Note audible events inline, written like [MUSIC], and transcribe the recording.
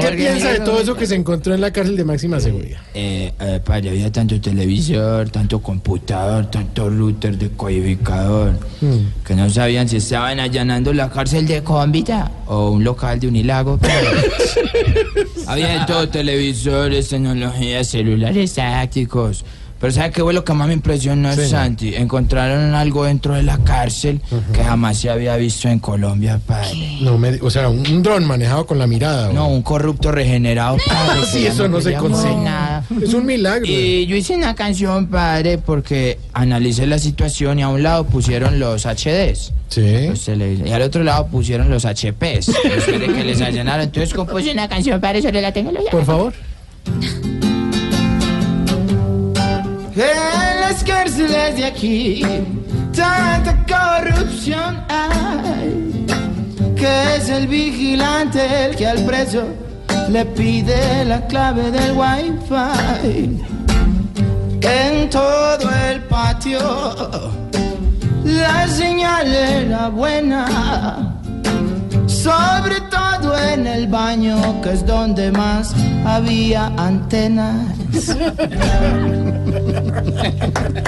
¿Qué piensa de todo eso que se encontró en la cárcel de máxima seguridad? Eh, eh, padre, había tanto televisor, tanto computador, tanto router, decodificador, Mm. que no sabían si estaban allanando la cárcel de Cómbita o un local de Unilago. [LAUGHS] había de todo, televisores, tecnologías, celulares tácticos. Pero ¿sabe qué fue lo que más me impresionó, Sí. Santi? Encontraron algo dentro de la cárcel que jamás se había visto en Colombia, padre. No me, o sea, un dron manejado con la mirada. No, ¿o? un corrupto regenerado, padre. [LAUGHS] Sí, eso no se consigue. nada. Es un milagro. Y yo hice una canción, padre, porque analicé la situación y a un lado pusieron los HDs. Sí. los y al otro lado pusieron los HPs. Después de que les allanaron. Entonces compuse una canción, padre, sobre la tecnología. Por favor. Cárceles aquí, tanta corrupción hay, que es el vigilante el que al preso le pide la clave del wifi. En todo el patio, la señal era buena. Sobre todo en el baño, que es donde más había antenas. [LAUGHS]